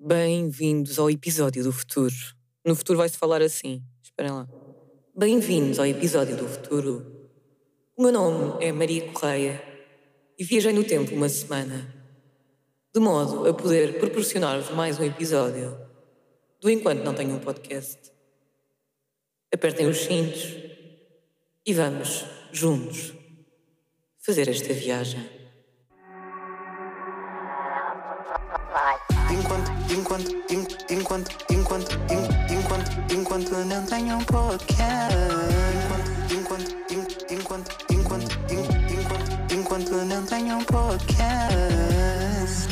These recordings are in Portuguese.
Bem-vindos ao episódio do futuro. No futuro vai-se falar assim. Esperem lá. Bem-vindos ao episódio do futuro. O meu nome é Maria Correia e viajei no tempo uma semana, de modo a poder proporcionar-vos mais um episódio do Enquanto Não Tenho um Podcast. Apertem os cintos e vamos, juntos, fazer esta viagem. Enquanto, enquanto, en- enquanto, enquanto, en- enquanto, enquanto não tenho um podcast. Enquanto, enquanto, en- enquanto, enquanto, en- enquanto, enquanto não tenho um podcast.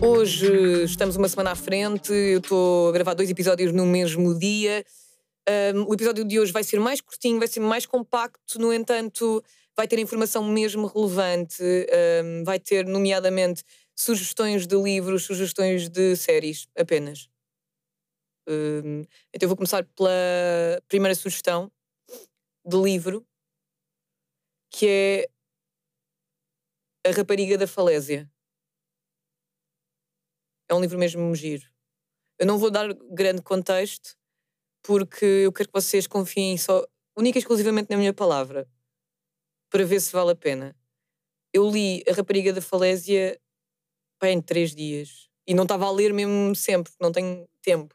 Hoje estamos uma semana à frente, eu estou a gravar dois episódios no mesmo dia. Um, o episódio de hoje vai ser mais curtinho, vai ser mais compacto, no entanto, vai ter informação mesmo relevante, um, vai ter, nomeadamente, sugestões de livros, sugestões de séries, apenas. Um, então eu vou começar pela primeira sugestão de livro, que é A Rapariga da Falésia. É um livro mesmo giro. Eu não vou dar grande contexto, porque eu quero que vocês confiem só, única e exclusivamente na minha palavra, para ver se vale a pena. Eu li A Rapariga da Falésia pá, em três dias. E não estava a ler mesmo sempre, porque não tenho tempo.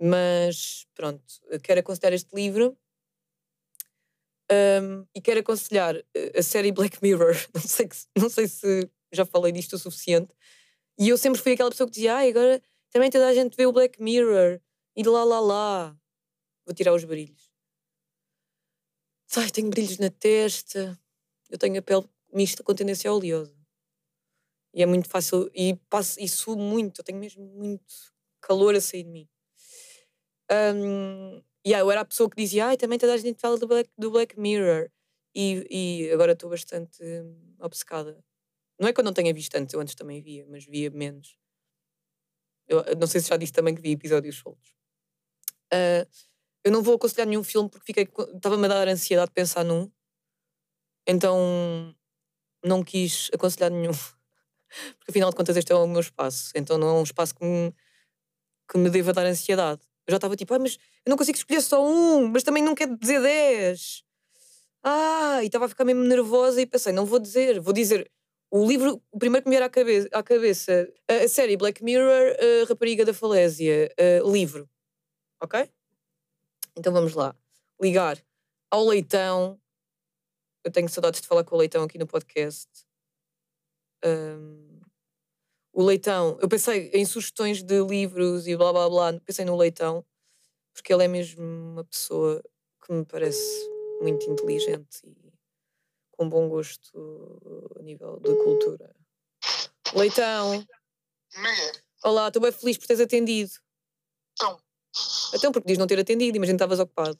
Mas pronto, quero aconselhar este livro. Um, e quero aconselhar eh, a série Black Mirror. Não sei, que- não sei se já falei disto o suficiente. E eu sempre fui aquela pessoa que dizia: Ai, agora também toda a gente vê o Black Mirror. E lá, lá, lá. Vou tirar os brilhos. Ai, tenho brilhos na testa. Eu tenho a pele mista com tendência oleosa. E é muito fácil. E, passo, e muito. Eu tenho mesmo muito calor a sair de mim. Um, yeah, eu era a pessoa que dizia: Ai, também toda a gente fala do Black, do Black Mirror. E, e agora estou bastante obcecada. Não é que eu não tenha visto antes, eu antes também via, mas via menos. Eu não sei se já disse também que vi episódios soltos. Ah, eu não vou aconselhar nenhum filme porque fiquei estava-me a dar ansiedade de pensar num. Então não quis aconselhar nenhum. Porque afinal de contas este é o meu espaço. Então não é um espaço que me, que me deva dar ansiedade. Eu já estava tipo, ah, mas eu não consigo escolher só um, mas também não quero dizer 10. Ah, e estava a ficar mesmo nervosa e pensei, não vou dizer, vou dizer o livro, o primeiro que me vier à cabeça, à cabeça a série Black Mirror, a Rapariga da Falésia, a livro. Ok? Então vamos lá. Ligar ao Leitão. Eu tenho saudades de falar com o Leitão aqui no podcast. Ahm, o Leitão, eu pensei em sugestões de livros e blá blá blá, pensei no Leitão, porque ele é mesmo uma pessoa que me parece muito inteligente e com bom gosto a nível de cultura. Leitão, olá, estou bem feliz por teres atendido. então. Então, porque diz não ter atendido, imagina que estavas ocupado.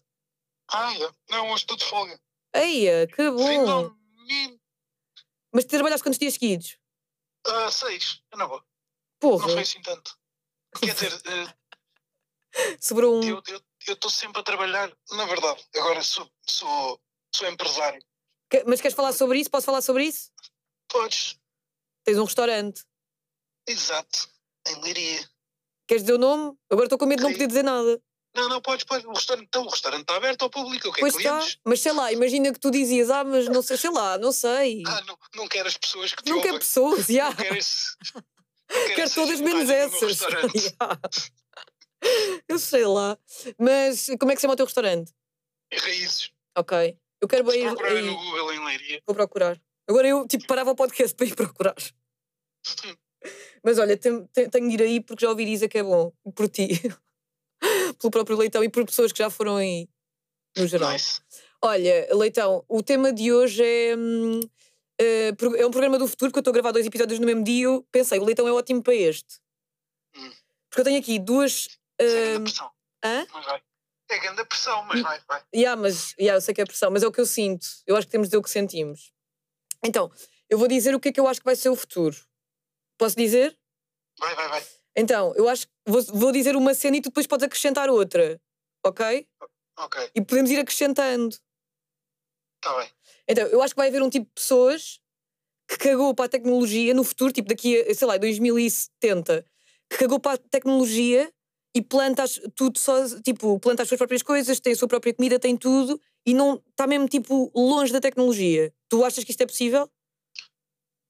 Ah, é. Não, hoje estou de folga. Eia, que bom! Finalmente. Mas trabalhaste quantos dias seguidos? Ah, seis. Eu não vou. Não Porra, foi assim tanto. Quer dizer, eh, sobrou um. eu estou sempre a trabalhar. Na verdade, agora sou, sou, sou empresário. Que- Mas queres falar sobre isso? Posso falar sobre isso? Podes. Tens um restaurante. Exato. Em Leiria. Queres dizer o nome? Agora estou com medo de não poder dizer nada. Não, não, podes, podes. O restaurante, então, o restaurante está aberto ao público. Eu quero Pois está. clientes. Mas sei lá, imagina que tu dizias, ah, mas não sei, sei lá, não sei. Ah, não, não quero as pessoas que te não quero pessoas, já. Não quero esse... não Quero essas todas menos essas. Eu sei lá. Mas como é que se chama o teu restaurante? E raízes. Ok. Eu quero Se ir. procurarem aí. no Google em Leiria. Vou procurar. Agora eu tipo parava o podcast para ir procurar. Mas olha, tem- tenho de ir aí porque já ouvi dizer que é bom. Por ti. Pelo próprio Leitão e por pessoas que já foram aí. No geral. Nice. Olha, Leitão, o tema de hoje é. hum, eh, é um programa do futuro, porque eu estou a gravar dois episódios no mesmo dia. pensei, o Leitão é ótimo para este. Hum. Porque eu tenho aqui duas. É grande hum, pressão. hã? Mas vai. É grande pressão, mas vai, vai. Yeah, mas yeah, eu sei que é pressão, mas é o que eu sinto. Eu acho que temos de dizer o que sentimos. Então, eu vou dizer o que é que eu acho que vai ser o futuro. Posso dizer? Vai, vai, vai. Então, eu acho que vou, vou dizer uma cena e tu depois podes acrescentar outra. Ok? Ok, E podemos ir acrescentando. está bem. Então, eu acho que vai haver um tipo de pessoas que cagou para a tecnologia no futuro, tipo daqui a, sei lá, 2070, que cagou para a tecnologia e planta as- tudo só, tipo, planta as suas próprias coisas, tem a sua própria comida, tem tudo e não está mesmo, tipo, longe da tecnologia. Tu achas que isto é possível?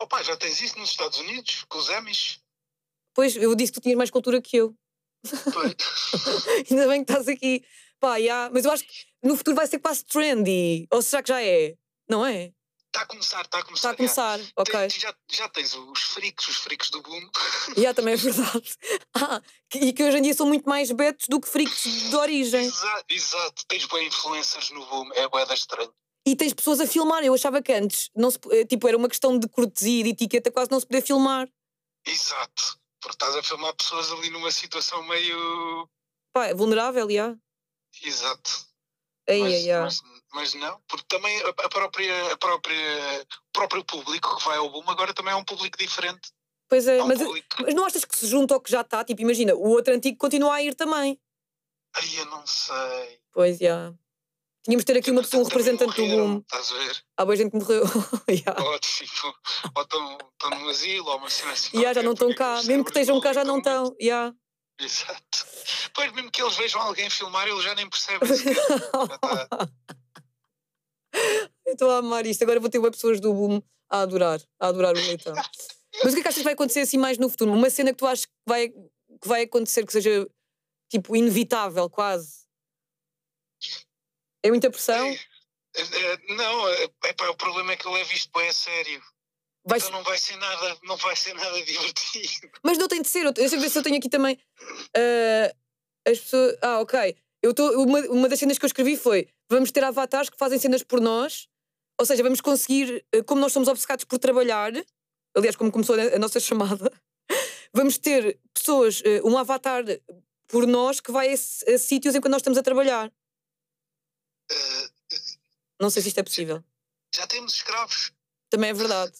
Opa, já tens isso nos Estados Unidos, com os Emmys. Pois, eu disse que tu tinhas mais cultura que eu. Ainda bem que estás aqui. Pá, já, mas eu acho que no futuro vai ser quase trendy. Ou será que já é? Não é? Está a começar, está a começar. Está a começar, já. ok. Tem- já, já tens os freaks, os freaks do boom. Já, também é verdade. Ah, que- e que hoje em dia são muito mais betos do que freaks de origem. Exato, exato. Tens bem influencers no boom, é boeda estranho. E tens pessoas a filmar. Eu achava que antes, não se, eh, tipo, era uma questão de cortesia e de etiqueta, quase não se podia filmar. Exato. Porque estás a filmar pessoas ali numa situação meio. Pá, é vulnerável, já. Exato. Aí, mas, aí, já. mas, mas não, porque também a, a própria, a própria, o próprio público que vai ao boom agora também é um público diferente. Pois é, É um mas, público. mas não achas que se junta ao que já está? Tipo, imagina, o outro antigo continua a ir também. Ai, eu não sei. Pois, já. Tínhamos de ter aqui uma pessoa, um representante do morreram, boom. Estás a ver? Há boa gente que morreu. Já. Ou tipo, ou estão num asilo, ou uma cena assim. Ya, já não estão porque cá. Mesmo que estejam cá, já não estão. Ya. Exato. Pois mesmo que eles vejam alguém filmar, eles já nem percebem tá- Eu Estou a amar isto. Agora vou ter web pessoas do boom a adorar. A adorar o leitão. Mas o que é que achas que vai acontecer assim mais no futuro? Uma cena que tu achas que vai, que vai acontecer que seja tipo inevitável, quase? É muita pressão? É, é, não, é, epá, o problema é que eu levo isto bem a sério. Vais- Então não vai ser nada, não vai ser nada divertido. Mas não tem de ser. eu- Deixa eu ver se eu tenho aqui também. ah, as pessoas. Ah, ok. Eu tô, uma, uma das cenas que eu escrevi foi: vamos ter avatares que fazem cenas por nós, ou seja, vamos conseguir, eh, como nós somos obcecados por trabalhar, aliás, como começou a nossa chamada, vamos ter pessoas, eh, um avatar por nós que vai a, a sítios enquanto nós estamos a trabalhar. Não sei se isto é possível. já temos escravos. Também é verdade.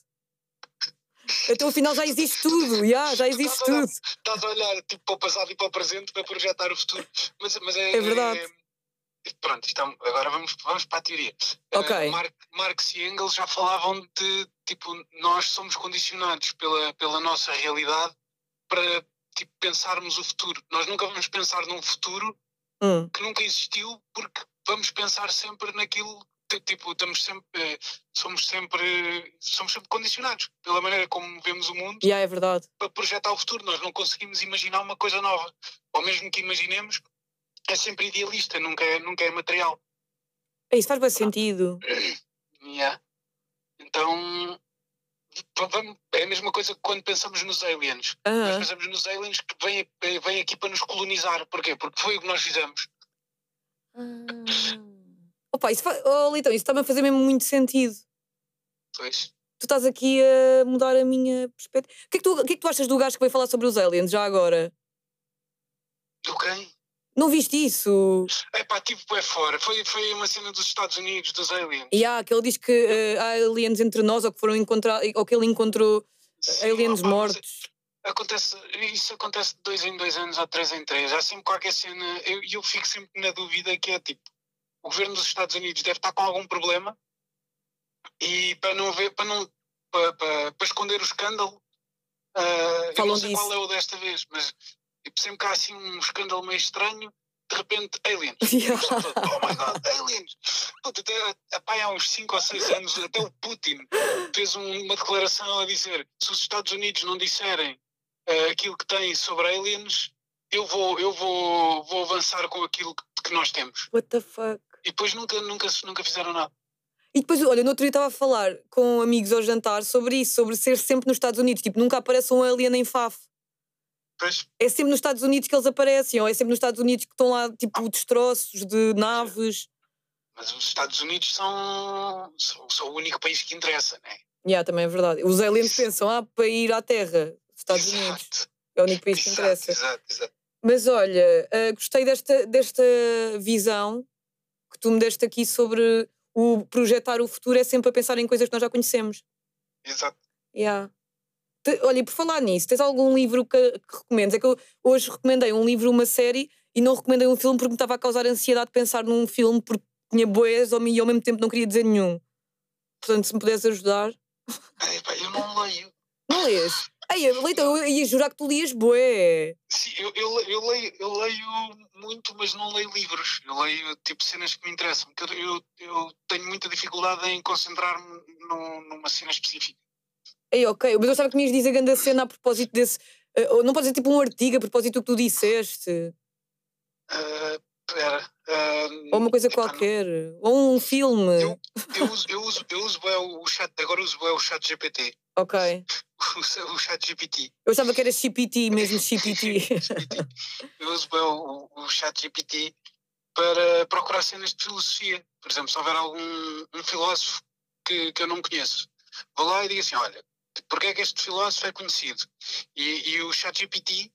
Então, afinal, já existe tudo. já já existe Estás olhar- tudo. Estás a olhar tipo, para o passado e para o presente para projetar o futuro. Mas, mas é, É verdade. é- pronto, então, agora vamos, vamos para a teoria. Eh, Mar- Marx e Engels já falavam de tipo, nós somos condicionados pela, pela nossa realidade para tipo, pensarmos o futuro. Nós nunca vamos pensar num futuro Hum, que nunca existiu porque vamos pensar sempre naquilo tipo estamos sempre eh, somos sempre somos sempre condicionados pela maneira como vemos o mundo já é verdade. para projetar o futuro nós não conseguimos imaginar uma coisa nova ou mesmo que imaginemos é sempre idealista nunca é, nunca é material É, Isso faz bem sentido. Yeah. então é a mesma coisa que quando pensamos nos aliens nós pensamos nos aliens que vêm, eh, vêm aqui para nos colonizar porquê? porque foi o que nós fizemos Opa, isso faz... oh, Litão, isso está-me a fazer mesmo muito sentido. pois Tu estás aqui a mudar a minha perspectiva. O que, é que tu, o que é que tu achas do gajo que veio falar sobre os aliens já agora? do quem? Não viste isso? É pá, tipo, é fora. Foi, foi uma cena dos Estados Unidos, dos aliens. E há, que ele diz que eh, há aliens entre nós ou que foram encontrar ou que ele encontrou Sim, aliens opá, mas mortos. Acontece, isso acontece de dois em dois anos ou três em três. Há sempre qualquer cena. Eu, eu fico sempre na dúvida que é tipo: o governo dos Estados Unidos deve estar com algum problema e para não ver, para não. para, para, para esconder o escândalo. ah, eu não sei disso. qual é o desta vez, mas tipo, sempre que há assim um escândalo meio estranho, de repente, aliens. Yeah. Oh my god, aliens! Puta, até, há uns 5 ou 6 anos, até o Putin fez um- uma declaração a dizer: se os Estados Unidos não disserem eh, aquilo que têm sobre aliens, eu vou, eu vou, vou avançar com aquilo que, que nós temos. What the fuck? E depois nunca, nunca, nunca fizeram nada. E depois, olha, no outro dia estava a falar com amigos ao jantar sobre isso, sobre ser sempre nos Estados Unidos. Tipo, nunca aparece um alien em FAF. Pois, É sempre nos Estados Unidos que eles aparecem, ou é sempre nos Estados Unidos que estão lá, tipo, destroços de naves. mas os Estados Unidos são, são, são o único país que interessa, né? Yeah, também é verdade. Os aliens pensam, ah, para ir à Terra, Estados Unidos. Exato, É o único país que exato, interessa. exato, exato. Mas olha, ah, gostei desta, desta visão que tu me deste aqui sobre o projetar o futuro é sempre a pensar em coisas que nós já conhecemos. exato. Yeah. Te- olha, e por falar nisso, tens algum livro que, que recomendes? É que eu hoje recomendei um livro, uma série, e não recomendei um filme porque me estava a causar ansiedade pensar num filme porque tinha boas ao, e ao mesmo tempo não queria dizer nenhum. Portanto, se me puderes ajudar. Ai, pá, eu não leio. Não lês? Ai, Leitão, eu ia jurar que tu lias bué. Sim, eu, eu, eu leio, eu leio muito, mas não leio livros. Eu leio tipo cenas que me interessam. porque Eu, eu, tenho muita dificuldade em concentrar-me num- numa cena específica. Ei, ok, mas eu sabia que me ias dizer grande cena a propósito desse. ou não pode ser tipo um artigo a propósito do que tu disseste. Ah, Espera. ah, Ou uma coisa epá, não- qualquer. Ou um filme. Eu- Eu uso, eu uso, eu uso o chat, agora uso o chat GPT. Ok. O, o chat GPT. Eu achava que era GPT mesmo, GPT. Eu uso bem o, o chat GPT para procurar cenas de filosofia. Por exemplo, se houver algum um filósofo que, que eu não conheço, vou lá e digo assim: olha, porque é que este filósofo é conhecido? E, e o chat GPT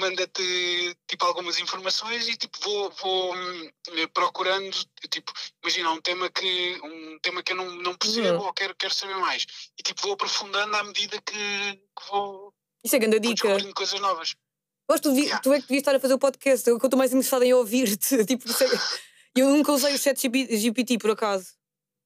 manda-te tipo algumas informações e tipo vou, vou hum, procurando tipo imagina um tema que um tema que eu não, não percebo Uhum. ou quero, quero saber mais e tipo vou aprofundando à medida que, que vou, Isso é grande dica. descobrindo coisas novas Gosto, tu, Yeah. tu é que devias estar a fazer o podcast. Eu estou mais interessada em ouvir-te. Tipo, eu nunca usei o chat GPT, por acaso.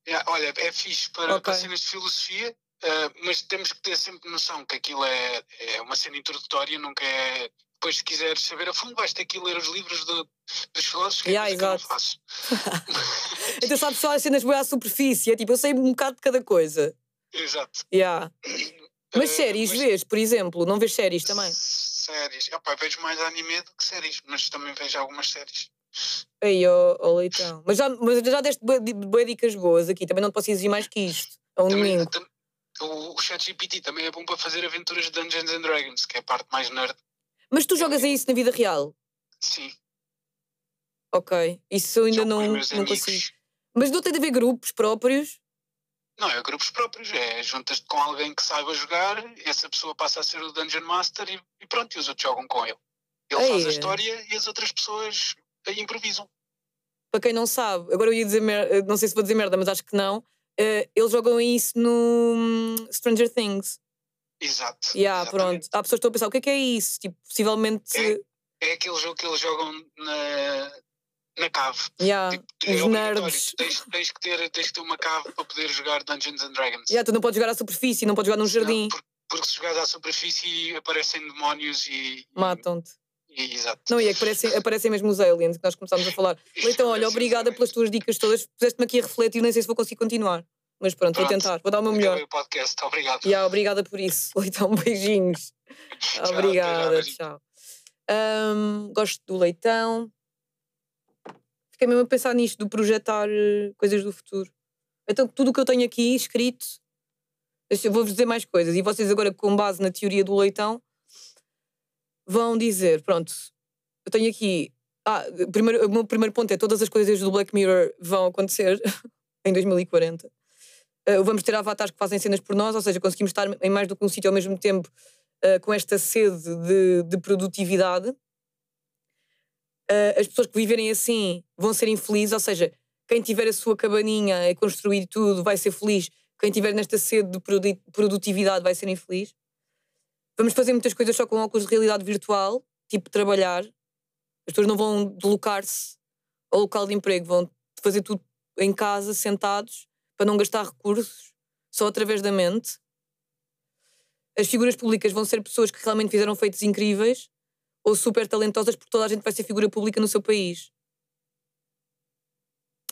Yeah, olha, é fixe para, Ok. para cenas de filosofia, eh, mas temos que ter sempre noção que aquilo é, é uma cena introdutória, nunca é. Depois, se quiseres saber a fundo, vais ter que ir ler os livros do- dos filósofos, que é Yeah, coisa que eu exato. faço. Então sabes só as cenas bem à superfície. É tipo, eu sei um bocado de cada coisa. Exato. Yeah. Mas Eh, séries, mas vês, por exemplo? Não vês séries também? Séries. Opá, vejo mais anime do que séries, mas também vejo algumas séries. Aí, ó ó, leitão. Mas já, mas já deste bué dicas boas aqui. Também não posso exigir mais que isto. A um Também, domingo. tam- o, o ChatGPT também é bom para fazer aventuras de Dungeons and Dragons, que é a parte mais nerd. Mas tu jogas a isso na vida real? Sim. Ok. Isso eu ainda jogo não, não consigo. Mas não tem de haver grupos próprios? Não, é grupos próprios, é juntas-te com alguém que saiba jogar, essa pessoa passa a ser o Dungeon Master e, e pronto, e os outros jogam com ele. Ele faz a história e as outras pessoas aí improvisam. Para quem não sabe, agora eu ia dizer merda, não sei se vou dizer merda, mas acho que não. eh, eles jogam isso no hum, Stranger Things. Exato. Yeah, exatamente. pronto. Há pessoas que estão a pensar, o que é que é isso? Tipo, possivelmente. É. É aquele jogo que eles jogam na, na cave. Yeah, Tipo, é os obrigatório. nerds. Tens, tens, que ter, tens que ter uma cave para poder jogar Dungeons and Dragons. Yeah, tu não podes jogar à superfície, não podes jogar num jardim. por- porque se jogares à superfície aparecem demónios e. Matam-te. e- exato. Não, e é que aparecem, aparecem mesmo os aliens que nós começámos a falar. Então, olha, obrigada pelas tuas dicas todas. Puseste-me aqui a refletir, nem sei se vou conseguir continuar. Mas pronto, vou Pronto. tentar, vou dar o meu melhor. O podcast, obrigado. Yeah, obrigada por isso. Leitão, beijinhos. Tchau, Obrigada, beijinho. tchau. Ahm, gosto do leitão. Fiquei mesmo a pensar nisto, do projetar eh, coisas do futuro. Então, tudo o que eu tenho aqui escrito, eu vou-vos dizer mais coisas. E vocês, agora, com base na teoria do leitão, vão dizer: pronto, eu tenho aqui. Ah, primeiro, o meu primeiro ponto é: todas as coisas do Black Mirror vão acontecer em 2040. Uh, vamos ter avatares que fazem cenas por nós, ou seja, conseguimos estar em mais do que um sítio ao mesmo tempo uh, com esta sede de, de produtividade. Uh, as pessoas que viverem assim vão ser infelizes, ou seja, quem tiver a sua cabaninha e construir tudo vai ser feliz, quem tiver nesta sede de produ- produtividade vai ser infeliz. Vamos fazer muitas coisas só com óculos de realidade virtual, tipo trabalhar. As pessoas não vão deslocar-se ao local de emprego, vão fazer tudo em casa, sentados, para não gastar recursos, só através da mente. As figuras públicas vão ser pessoas que realmente fizeram feitos incríveis ou super talentosas, porque toda a gente vai ser figura pública no seu país.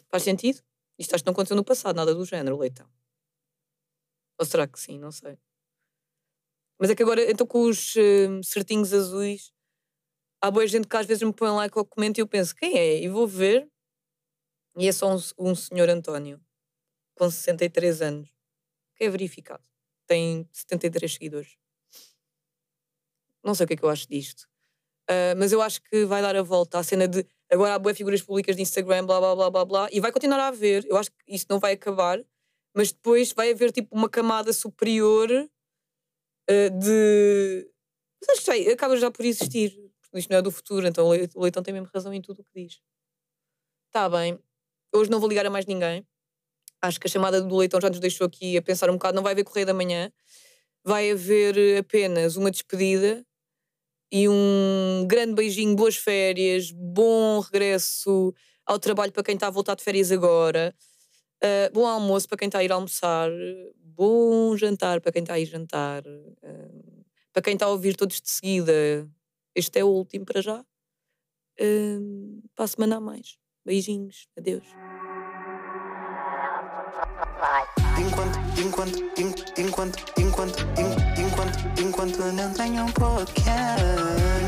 Faz sentido? Isto acho que não aconteceu no passado, nada do género, leitão. Ou será que sim? Não sei. Mas é que agora, então com os eh, certinhos azuis, há boa gente que às vezes me põe like ou comenta e eu penso, quem é? E vou ver. E é só um, um senhor António, com 63 anos, que é verificado. Tem 73 seguidores. Não sei o que é que eu acho disto. Ah, mas eu acho que vai dar a volta à cena de agora há boas figuras públicas de Instagram, blá blá blá blá blá, e vai continuar a haver. Eu acho que isso não vai acabar, mas depois vai haver tipo uma camada superior ah, de. Mas acho que acaba já por existir. Porque isto não é do futuro, então o Leitão tem mesmo razão em tudo o que diz. Está bem. Hoje não vou ligar a mais ninguém. Acho que a chamada do Leitão já nos deixou aqui a pensar um bocado. Não vai haver correio da manhã, vai haver eh, apenas uma despedida e um grande beijinho, boas férias, bom regresso ao trabalho para quem está a voltar de férias agora, uh, bom almoço para quem está a ir almoçar, bom jantar para quem está a ir jantar, uh, para quem está a ouvir todos de seguida, este é o último para já. Uh, para a semana a mais. Beijinhos, adeus. Enquanto, enquanto, enquanto, enquanto, enquanto, enquanto não tenho um podcast.